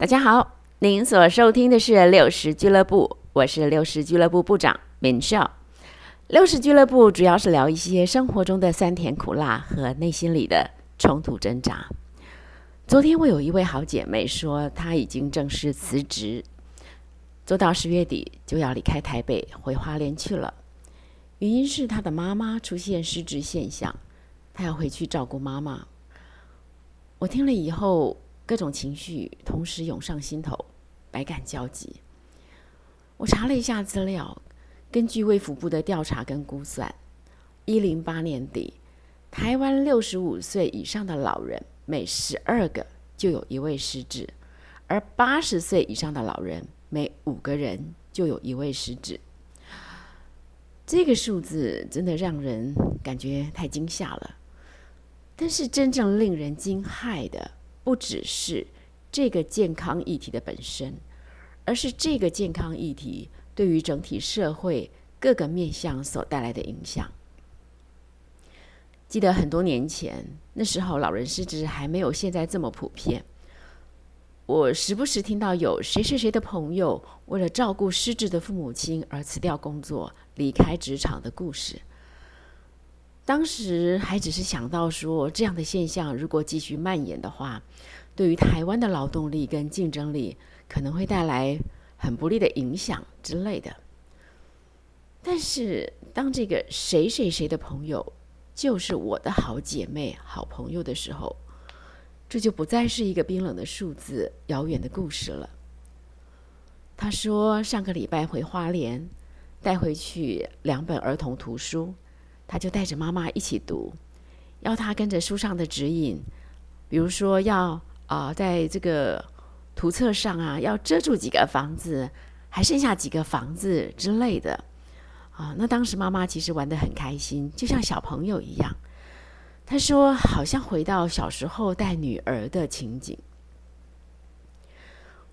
大家好，您所收听的是六十俱乐部，我是六十俱乐部部长明少。六十俱乐部主要是聊一些生活中的酸甜苦辣和内心里的冲突挣扎。昨天我有一位好姐妹说，她已经正式辞职，做到十月底就要离开台北回花莲去了。原因是她的妈妈出现失智现象，她要回去照顾妈妈。我听了以后。各种情绪同时涌上心头，百感交集。我查了一下资料，根据卫福部的调查跟估算，一零八年底，台湾六十五岁以上的老人每十二个就有一位失智，而八十岁以上的老人每五个人就有一位失智。这个数字真的让人感觉太惊吓了。但是真正令人惊骇的。不只是这个健康议题的本身，而是这个健康议题对于整体社会各个面向所带来的影响。记得很多年前，那时候老人失智还没有现在这么普遍。我时不时听到有谁谁谁的朋友为了照顾失智的父母亲而辞掉工作、离开职场的故事。当时还只是想到说，这样的现象如果继续蔓延的话，对于台湾的劳动力跟竞争力可能会带来很不利的影响之类的。但是，当这个谁谁谁的朋友就是我的好姐妹、好朋友的时候，这就不再是一个冰冷的数字、遥远的故事了。他说，上个礼拜回花莲，带回去两本儿童图书。他就带着妈妈一起读，要他跟着书上的指引，比如说要啊，在这个图册上啊，要遮住几个房子，还剩下几个房子之类的啊。那当时妈妈其实玩的很开心，就像小朋友一样。他说，好像回到小时候带女儿的情景。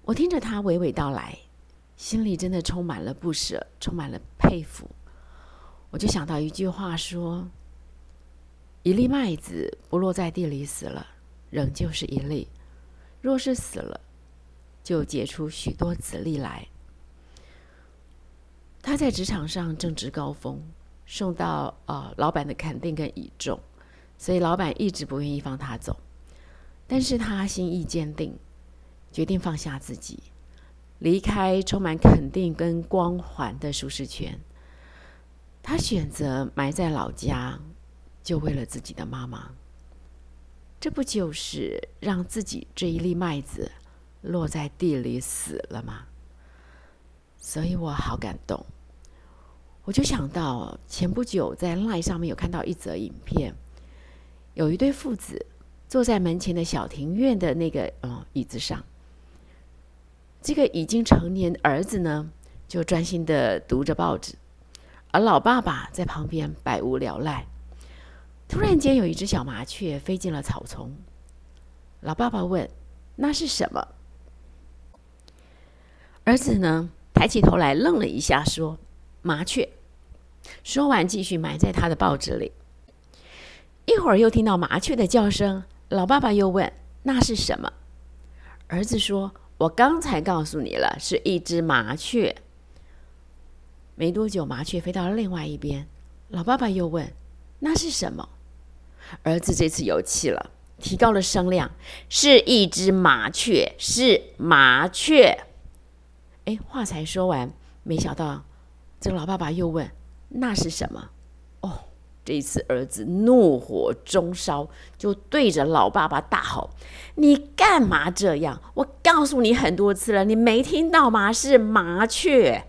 我听着他娓娓道来，心里真的充满了不舍，充满了佩服。我就想到一句话说：“一粒麦子不落在地里死了，仍旧是一粒；若是死了，就结出许多子粒来。”他在职场上正值高峰，受到呃老板的肯定跟倚重，所以老板一直不愿意放他走。但是他心意坚定，决定放下自己，离开充满肯定跟光环的舒适圈。他选择埋在老家，就为了自己的妈妈。这不就是让自己这一粒麦子落在地里死了吗？所以我好感动。我就想到前不久在 LINE 上面有看到一则影片，有一对父子坐在门前的小庭院的那个嗯椅子上，这个已经成年儿子呢，就专心的读着报纸。而老爸爸在旁边百无聊赖。突然间，有一只小麻雀飞进了草丛。老爸爸问：“那是什么？”儿子呢，抬起头来愣了一下，说：“麻雀。”说完，继续埋在他的报纸里。一会儿又听到麻雀的叫声，老爸爸又问：“那是什么？”儿子说：“我刚才告诉你了，是一只麻雀。”没多久，麻雀飞到了另外一边。老爸爸又问：“那是什么？”儿子这次有气了，提高了声量：“是一只麻雀，是麻雀。”哎，话才说完，没想到这个老爸爸又问：“那是什么？”哦，这一次儿子怒火中烧，就对着老爸爸大吼：“你干嘛这样？我告诉你很多次了，你没听到吗？是麻雀。”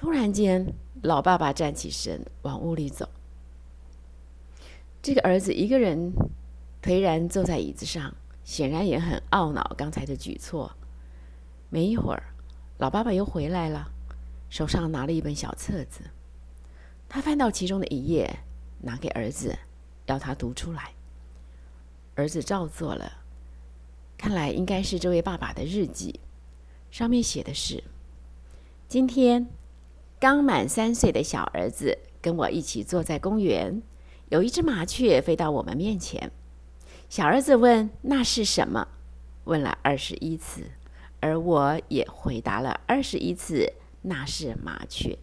突然间，老爸爸站起身往屋里走。这个儿子一个人颓然坐在椅子上，显然也很懊恼刚才的举措。没一会儿，老爸爸又回来了，手上拿了一本小册子。他翻到其中的一页，拿给儿子，要他读出来。儿子照做了，看来应该是这位爸爸的日记。上面写的是：今天。刚满三岁的小儿子跟我一起坐在公园，有一只麻雀飞到我们面前。小儿子问：“那是什么？”问了二十一次，而我也回答了二十一次，那是麻雀。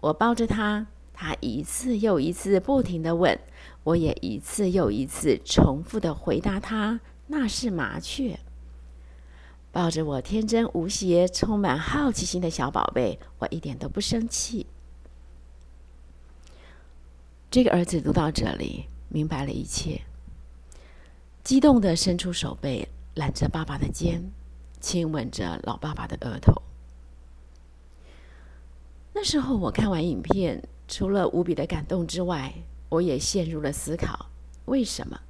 我抱着他，他一次又一次不停的问，我也一次又一次重复的回答他，那是麻雀。抱着我天真无邪、充满好奇心的小宝贝，我一点都不生气。这个儿子读到这里，明白了一切，激动的伸出手背，揽着爸爸的肩，亲吻着老爸爸的额头。那时候我看完影片，除了无比的感动之外，我也陷入了思考：为什么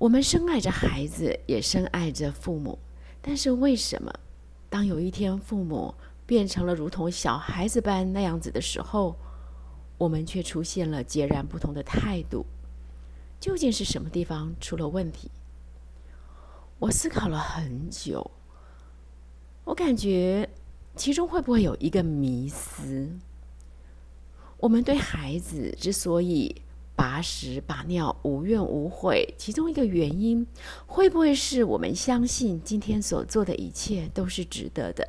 我们深爱着孩子，也深爱着父母，但是为什么当有一天父母变成了如同小孩子般那样子的时候？我们却出现了截然不同的态度，究竟是什么地方出了问题？我思考了很久，我感觉其中会不会有一个迷思？我们对孩子之所以把屎把尿无怨无悔，其中一个原因，会不会是我们相信今天所做的一切都是值得的？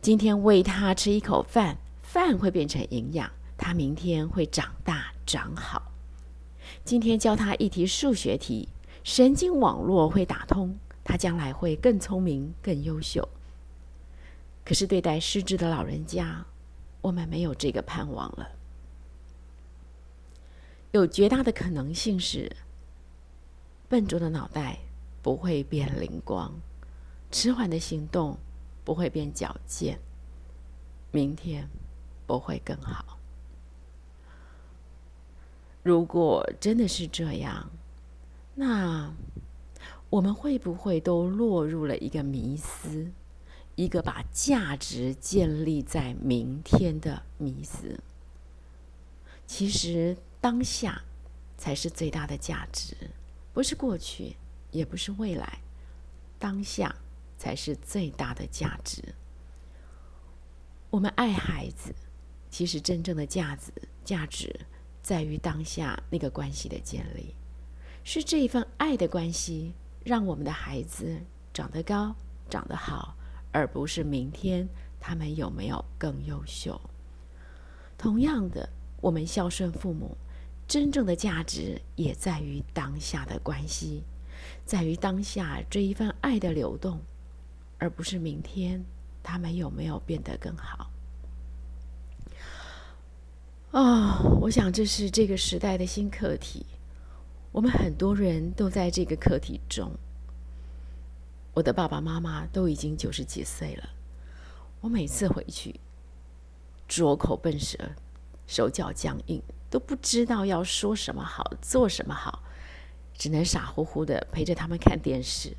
今天喂他吃一口饭，饭会变成营养。他明天会长大长好。今天教他一题数学题，神经网络会打通，他将来会更聪明、更优秀。可是对待失智的老人家，我们没有这个盼望了。有绝大的可能性是，笨拙的脑袋不会变灵光，迟缓的行动不会变矫健，明天不会更好。如果真的是这样，那我们会不会都落入了一个迷思，一个把价值建立在明天的迷思？其实当下才是最大的价值，不是过去，也不是未来，当下才是最大的价值。我们爱孩子，其实真正的价值，价值。在于当下那个关系的建立，是这一份爱的关系，让我们的孩子长得高、长得好，而不是明天他们有没有更优秀。同样的，我们孝顺父母，真正的价值也在于当下的关系，在于当下这一份爱的流动，而不是明天他们有没有变得更好。啊，我想这是这个时代的新课题。我们很多人都在这个课题中。我的爸爸妈妈都已经九十几岁了，我每次回去，拙口笨舌，手脚僵硬，都不知道要说什么好，做什么好，只能傻乎乎的陪着他们看电视。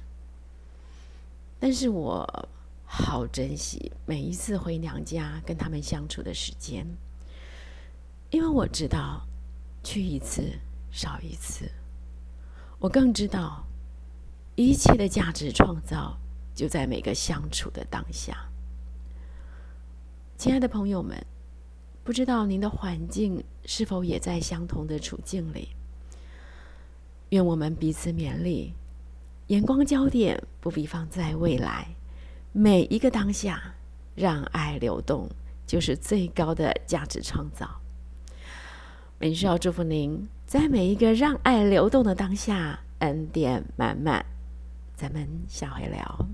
但是我好珍惜每一次回娘家跟他们相处的时间。因为我知道，去一次少一次。我更知道，一切的价值创造就在每个相处的当下。亲爱的朋友们，不知道您的环境是否也在相同的处境里？愿我们彼此勉励，眼光焦点不必放在未来，每一个当下，让爱流动，就是最高的价值创造。本需要祝福您，在每一个让爱流动的当下，恩典满满。咱们下回聊。